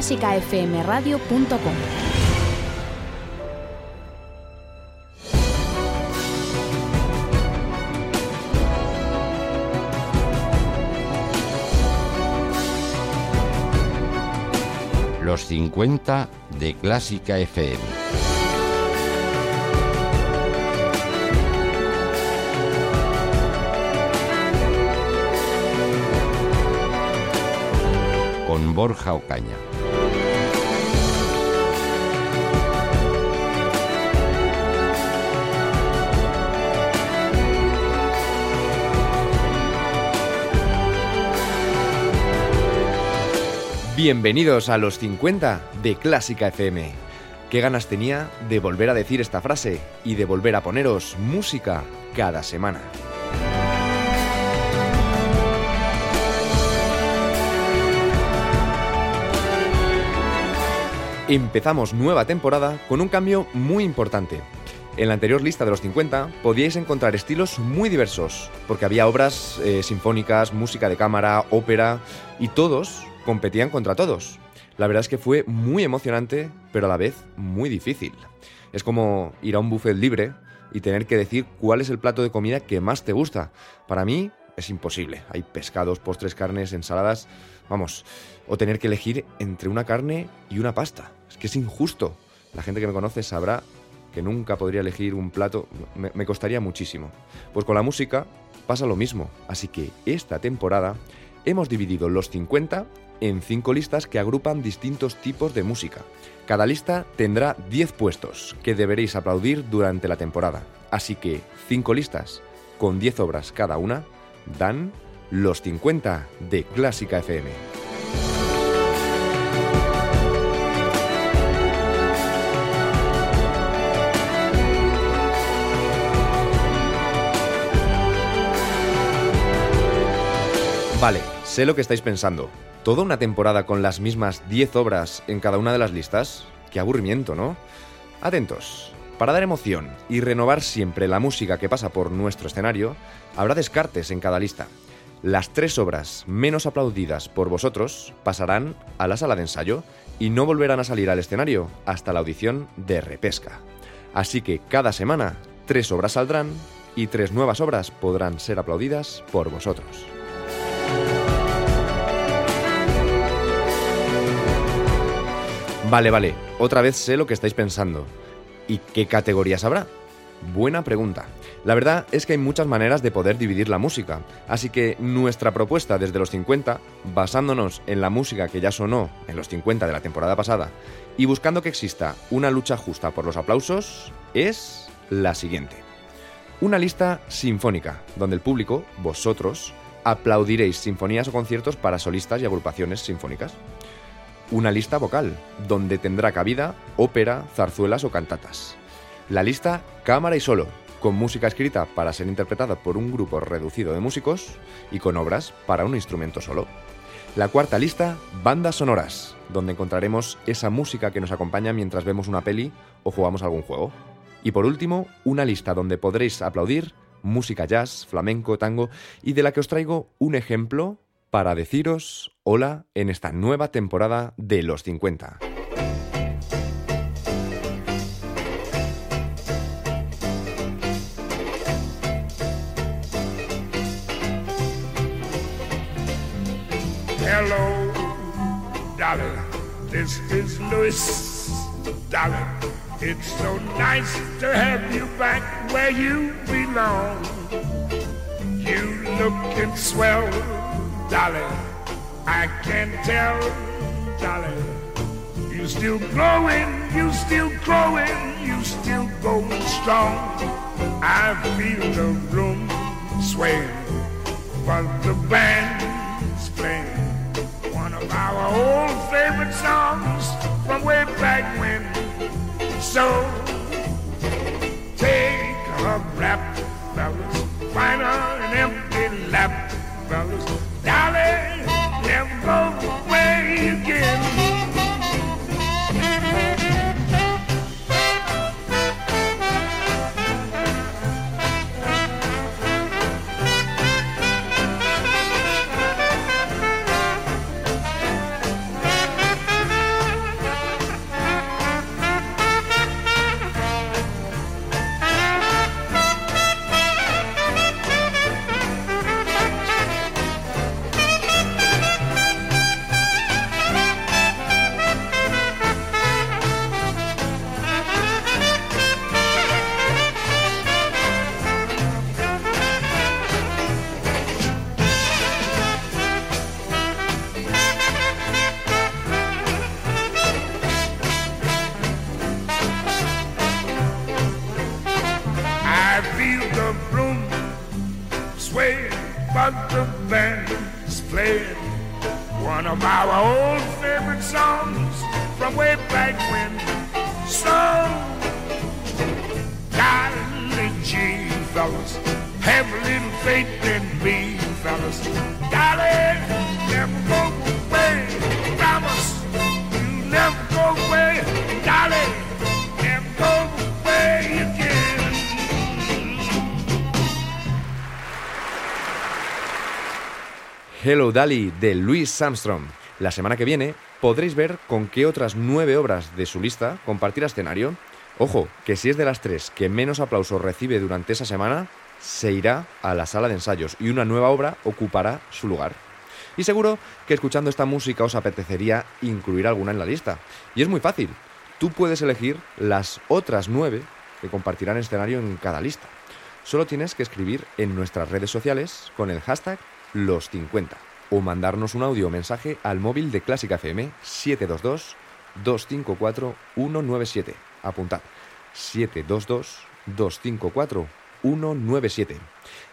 clásicafmradio.com. Los 50 de Clásica FM. Borja Ocaña. Bienvenidos a los 50 de Clásica FM. Qué ganas tenía de volver a decir esta frase y de volver a poneros música cada semana. Empezamos nueva temporada con un cambio muy importante. En la anterior lista de los 50 podíais encontrar estilos muy diversos, porque había obras eh, sinfónicas, música de cámara, ópera, y todos competían contra todos. La verdad es que fue muy emocionante, pero a la vez muy difícil. Es como ir a un buffet libre y tener que decir cuál es el plato de comida que más te gusta. Para mí es imposible. Hay pescados, postres, carnes, ensaladas, vamos, o tener que elegir entre una carne y una pasta. Que es injusto. La gente que me conoce sabrá que nunca podría elegir un plato, me, me costaría muchísimo. Pues con la música pasa lo mismo, así que esta temporada hemos dividido los 50 en 5 listas que agrupan distintos tipos de música. Cada lista tendrá 10 puestos que deberéis aplaudir durante la temporada. Así que 5 listas con 10 obras cada una dan los 50 de Clásica FM. Vale, sé lo que estáis pensando. ¿Toda una temporada con las mismas 10 obras en cada una de las listas? Qué aburrimiento, ¿no? Atentos. Para dar emoción y renovar siempre la música que pasa por nuestro escenario, habrá descartes en cada lista. Las tres obras menos aplaudidas por vosotros pasarán a la sala de ensayo y no volverán a salir al escenario hasta la audición de repesca. Así que cada semana tres obras saldrán y tres nuevas obras podrán ser aplaudidas por vosotros. Vale, vale, otra vez sé lo que estáis pensando. ¿Y qué categorías habrá? Buena pregunta. La verdad es que hay muchas maneras de poder dividir la música, así que nuestra propuesta desde los 50, basándonos en la música que ya sonó en los 50 de la temporada pasada y buscando que exista una lucha justa por los aplausos, es la siguiente. Una lista sinfónica, donde el público, vosotros, aplaudiréis sinfonías o conciertos para solistas y agrupaciones sinfónicas. Una lista vocal, donde tendrá cabida ópera, zarzuelas o cantatas. La lista cámara y solo, con música escrita para ser interpretada por un grupo reducido de músicos y con obras para un instrumento solo. La cuarta lista, bandas sonoras, donde encontraremos esa música que nos acompaña mientras vemos una peli o jugamos algún juego. Y por último, una lista donde podréis aplaudir música jazz, flamenco, tango y de la que os traigo un ejemplo para deciros hola en esta nueva temporada de Los 50. Hello, Dolly. This is Louis, Dolly. It's so nice to have you back where you belong. You looking swell, Dolly. I can't tell, Dolly. You still growing, you still growing, you still going strong. I feel the room sway, but the band's playing one of our old favorite songs from way back when. So one of our old favorite songs from way back when. So, darling G, fellas, have a little faith in me, fellas. Darling, never go Hello Dali de Louis Armstrong. La semana que viene podréis ver con qué otras nueve obras de su lista compartirá escenario. Ojo, que si es de las tres que menos aplausos recibe durante esa semana, se irá a la sala de ensayos y una nueva obra ocupará su lugar. Y seguro que escuchando esta música os apetecería incluir alguna en la lista. Y es muy fácil. Tú puedes elegir las otras nueve que compartirán escenario en cada lista. Solo tienes que escribir en nuestras redes sociales con el hashtag los50 o mandarnos un audio o mensaje al móvil de Clásica FM 722 254 197. Apuntad 722 254 197.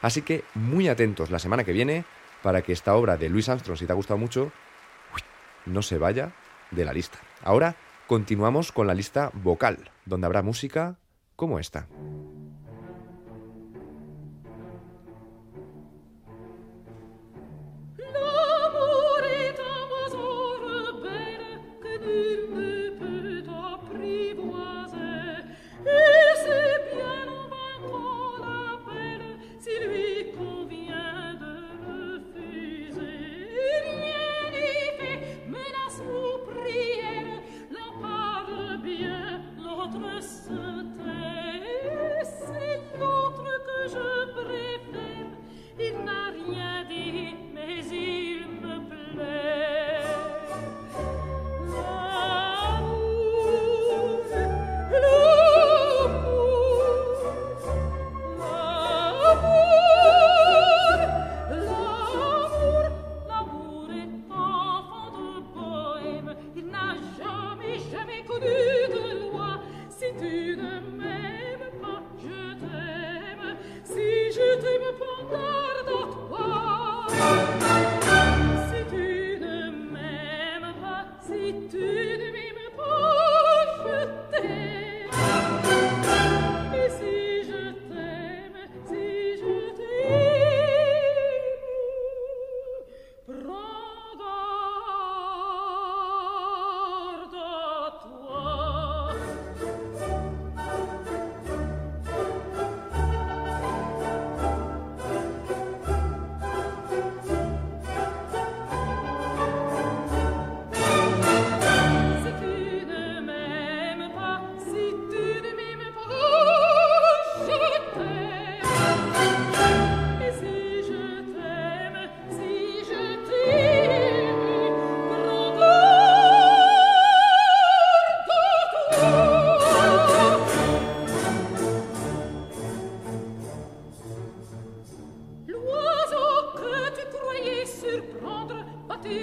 Así que muy atentos la semana que viene para que esta obra de Louis Armstrong, si te ha gustado mucho, no se vaya de la lista. Ahora continuamos con la lista vocal, donde habrá música como esta.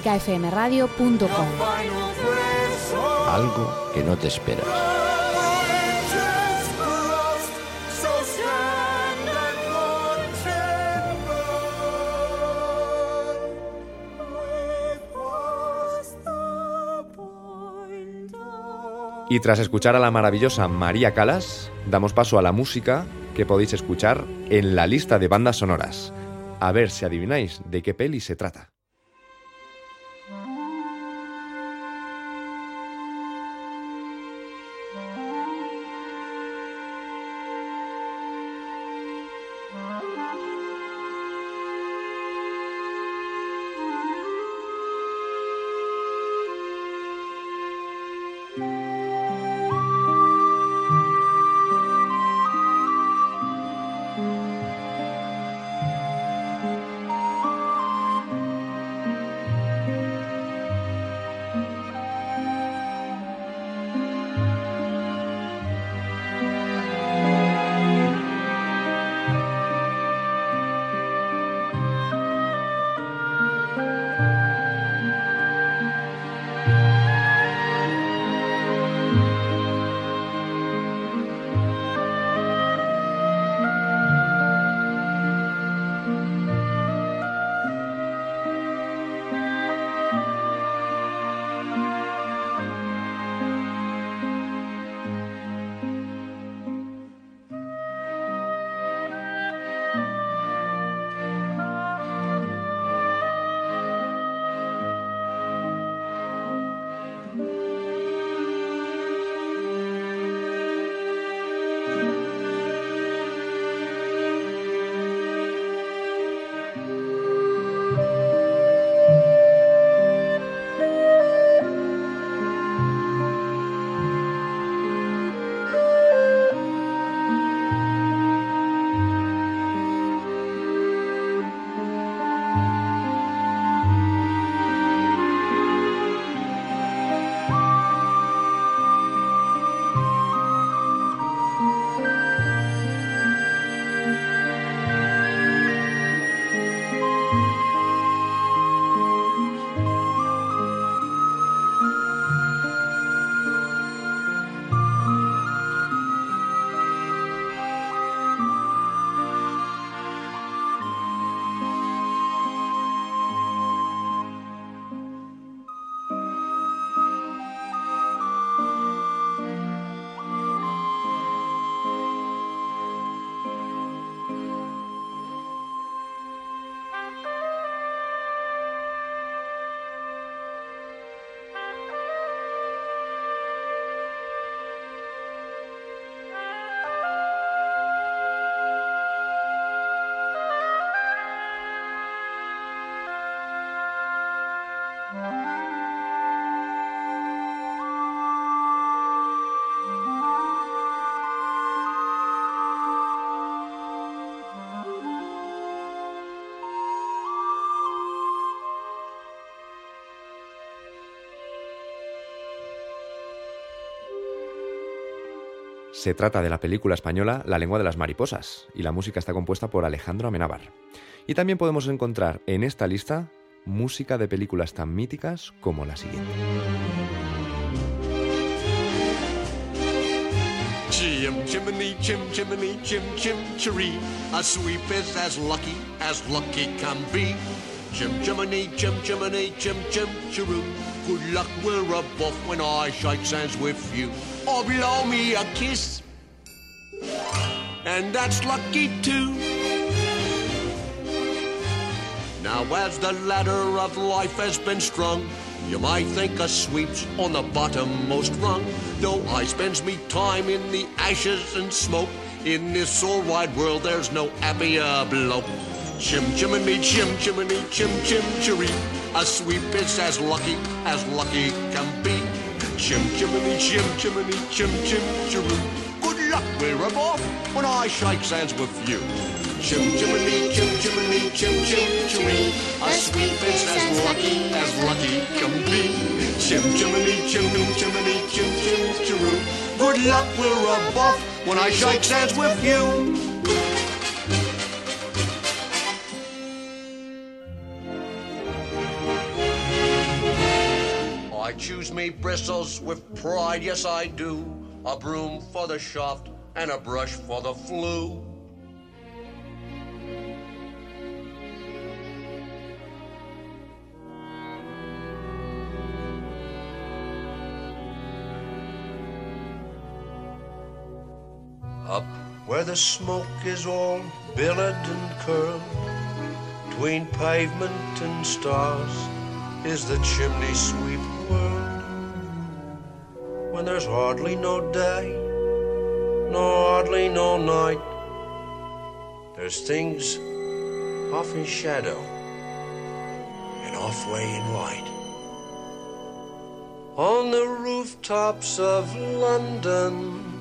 clásicafmradio.com. Algo que no te esperas. Y tras escuchar a la maravillosa María Calas, damos paso a la música que podéis escuchar en la lista de bandas sonoras. A ver si adivináis de qué peli se trata. Se trata de la película española La lengua de las mariposas, y la música está compuesta por Alejandro Amenábar. Y también podemos encontrar en esta lista música de películas tan míticas como la siguiente. Chim chimney, chim chimney, chim chim chiroo. Good luck we're above when I shake hands with you. Or blow me a kiss. And that's lucky too. Now as the ladder of life has been strung, you might think a sweep's on the bottommost rung. Though I spends me time in the ashes and smoke, in this all wide world there's no happier bloke. Chim chimney, chim chimney, chim chim chiree. A sweep is as lucky as lucky can be. Chim chimney, chim chimney, chim chim chiroo. Good luck, we're off when I shake hands with you. Chim chimney, chim chimney, chim chim chiree. A sweep is as lucky as lucky can be. Chim chimney, chim chimney, chim chim chiroo. Good luck, we're off when I shake hands with you. Choose me bristles with pride, yes I do. A broom for the shaft and a brush for the flue. Up where the smoke is all billowed and curled, between pavement and stars is the chimney sweep world. When there's hardly no day, nor hardly no night, there's things off in shadow and off way in light. On the rooftops of London,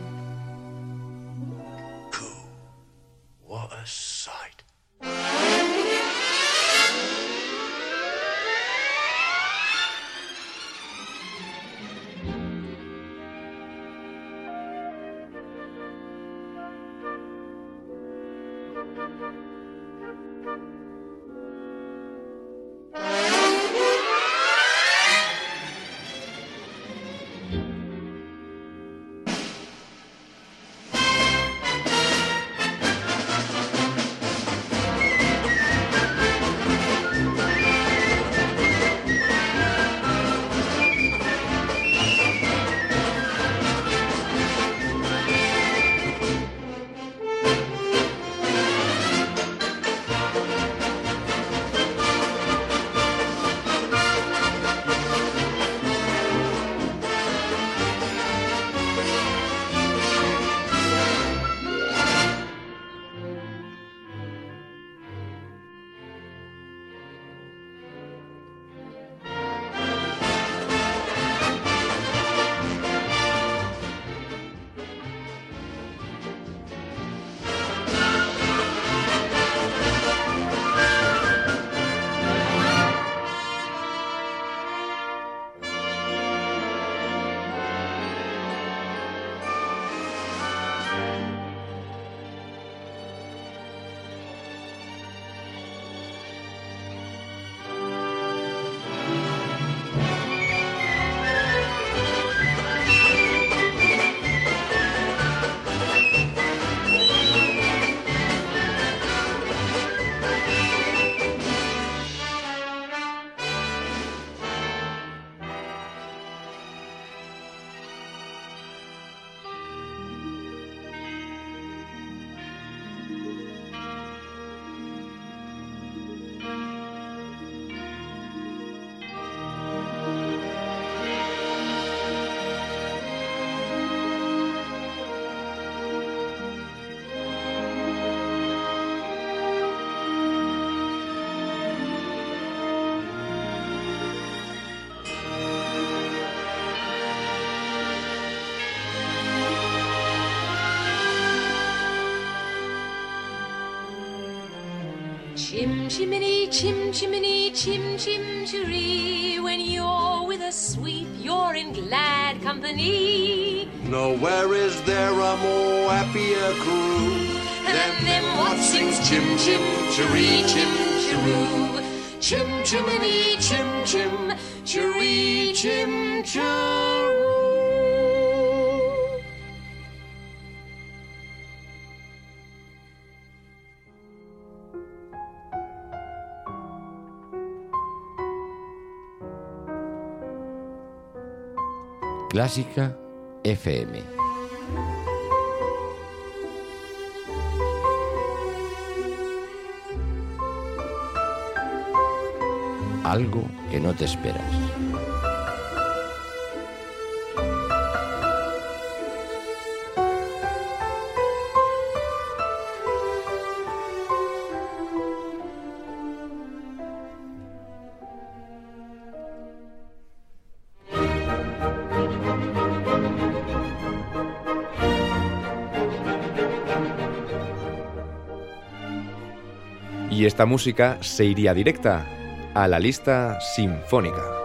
chim chimney, chim chim chiree. When you're with a sweep, you're in glad company. Nowhere is there a more happier crew Than them what sings chim chim chiree, chim chiroo. Chim chimney, chim chim chiree, chim chiroo. Clásica FM. Algo que no te esperas. Esta música se iría directa a la lista sinfónica.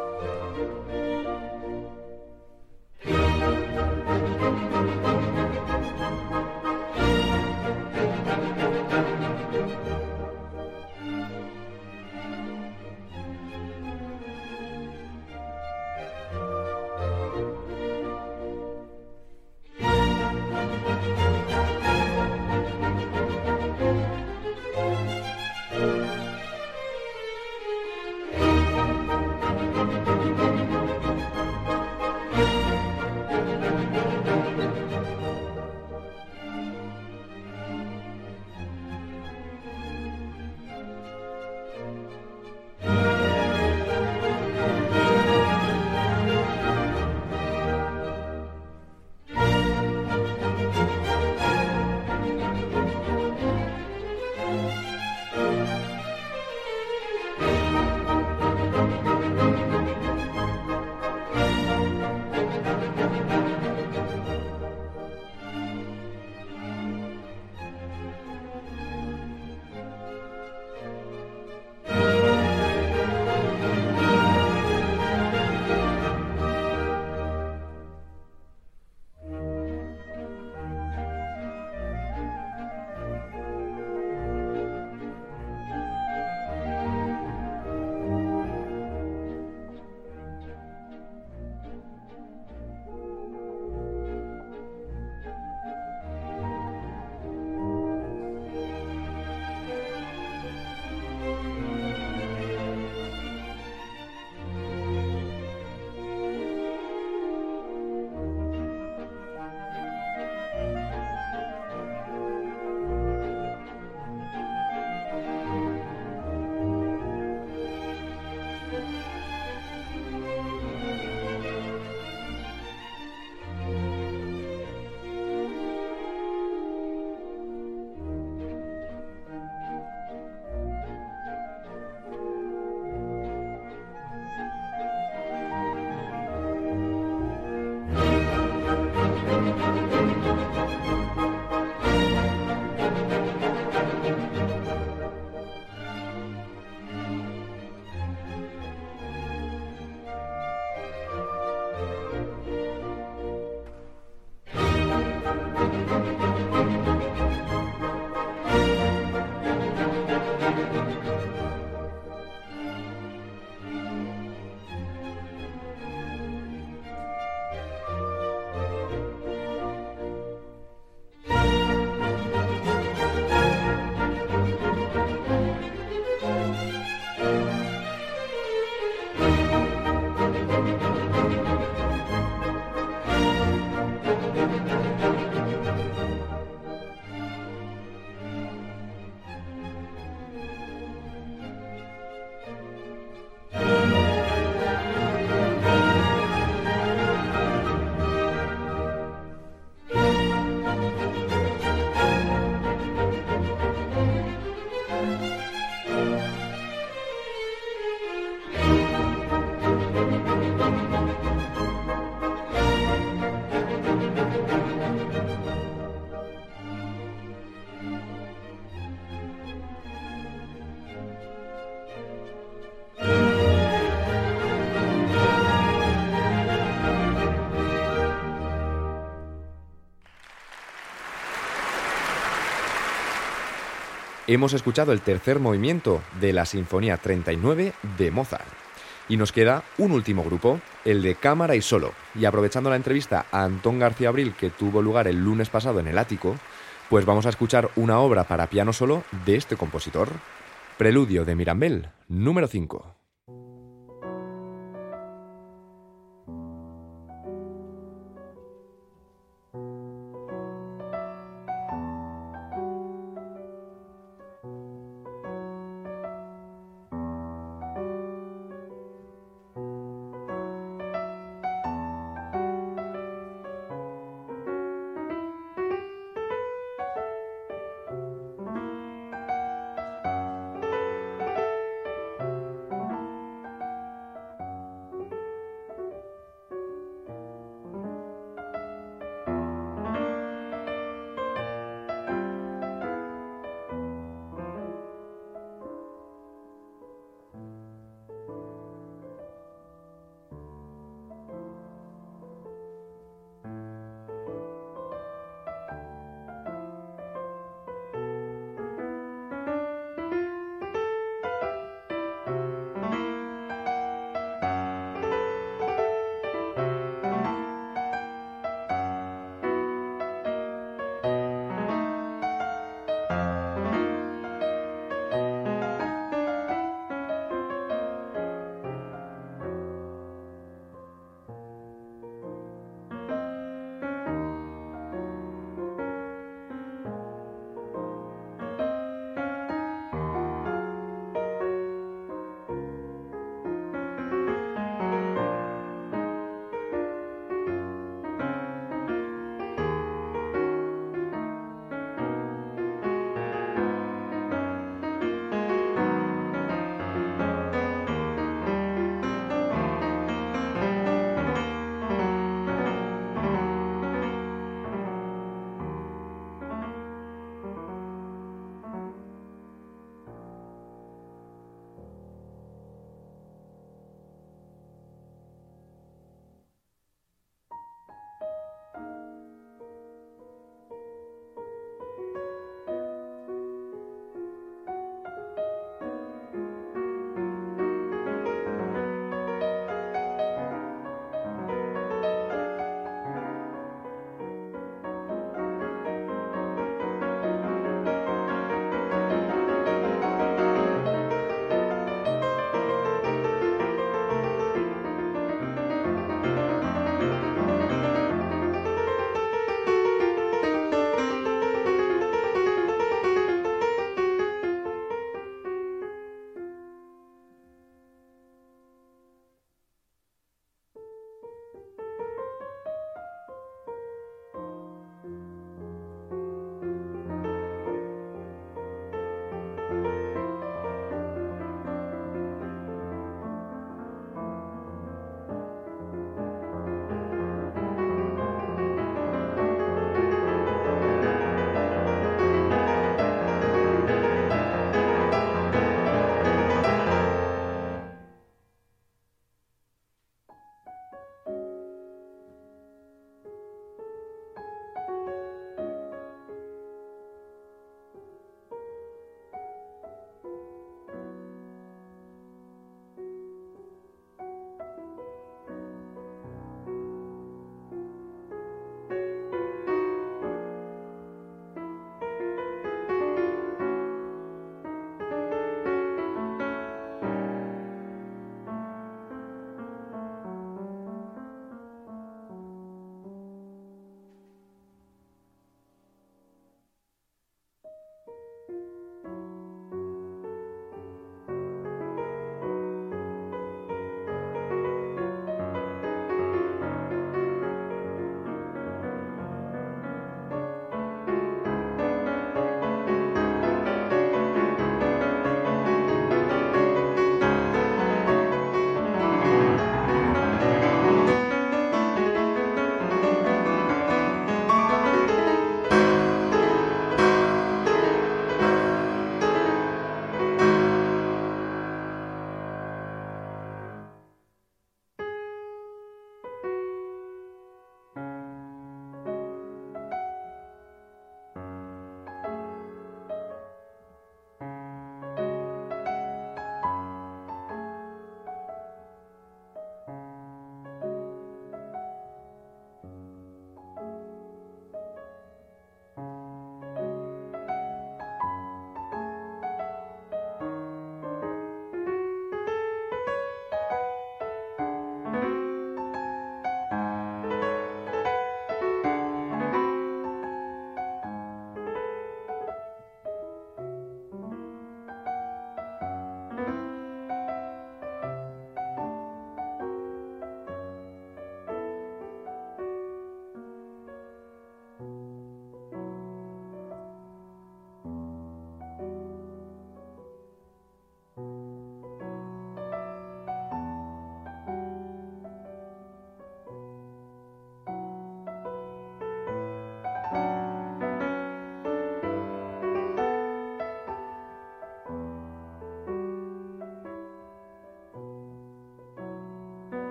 Hemos escuchado el tercer movimiento de la Sinfonía 39 de Mozart. Y nos queda un último grupo, el de cámara y solo. Y aprovechando la entrevista a Antón García Abril que tuvo lugar el lunes pasado en el ático, pues vamos a escuchar una obra para piano solo de este compositor, Preludio de Mirambel, número 5.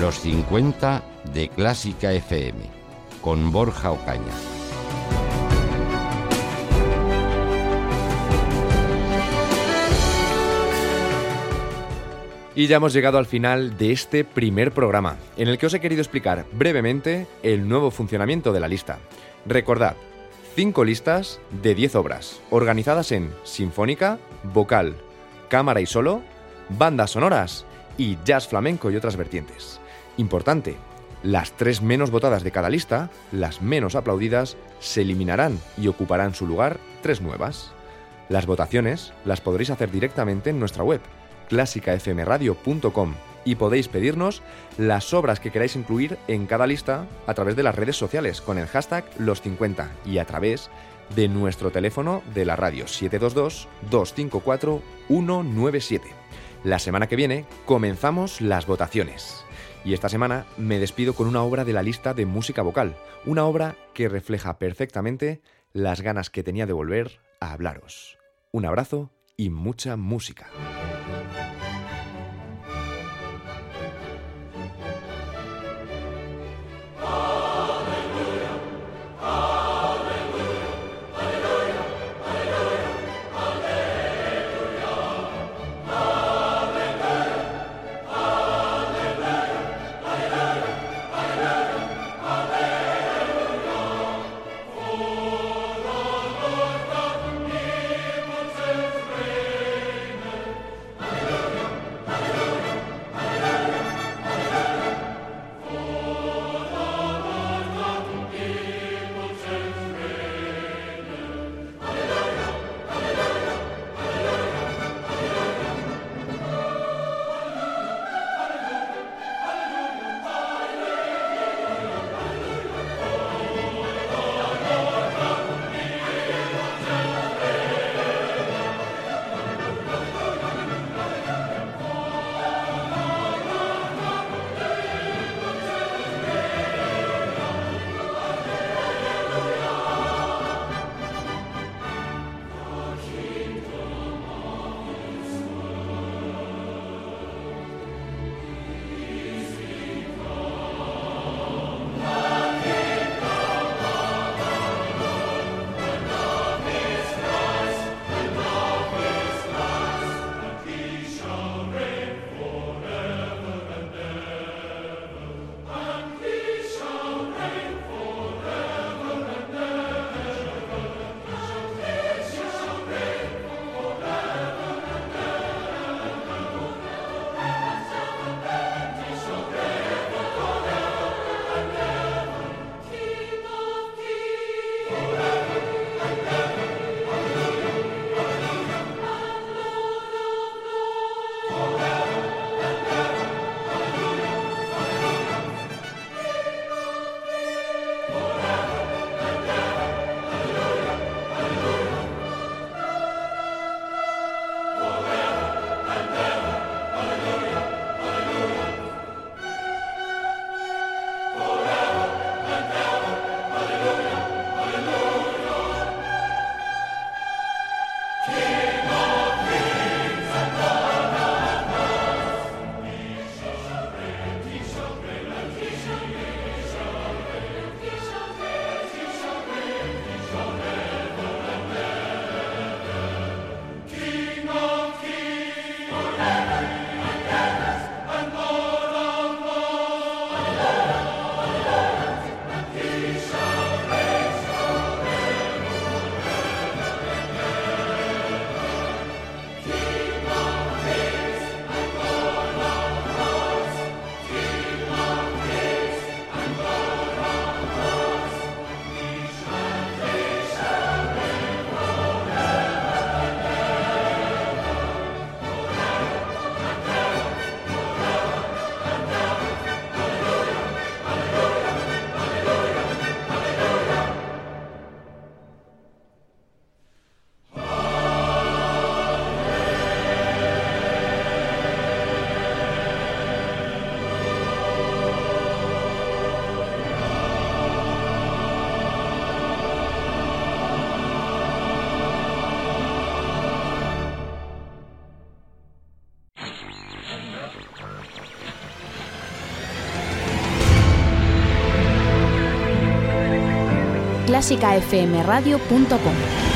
Los 50 de Clásica FM, con Borja Ocaña. Y ya hemos llegado al final de este primer programa, en el que os he querido explicar brevemente el nuevo funcionamiento de la lista. Recordad, 5 listas de 10 obras, organizadas en sinfónica, vocal, cámara y solo, bandas sonoras y jazz flamenco y otras vertientes. Importante, las tres menos votadas de cada lista, las menos aplaudidas, se eliminarán y ocuparán su lugar tres nuevas. Las votaciones las podréis hacer directamente en nuestra web clásicafmradio.com y podéis pedirnos las obras que queráis incluir en cada lista a través de las redes sociales con el hashtag los50 y a través de nuestro teléfono de la radio 722-254-197. La semana que viene comenzamos las votaciones. Y esta semana me despido con una obra de la lista de música vocal, una obra que refleja perfectamente las ganas que tenía de volver a hablaros. Un abrazo y mucha música. clásicafmradio.com.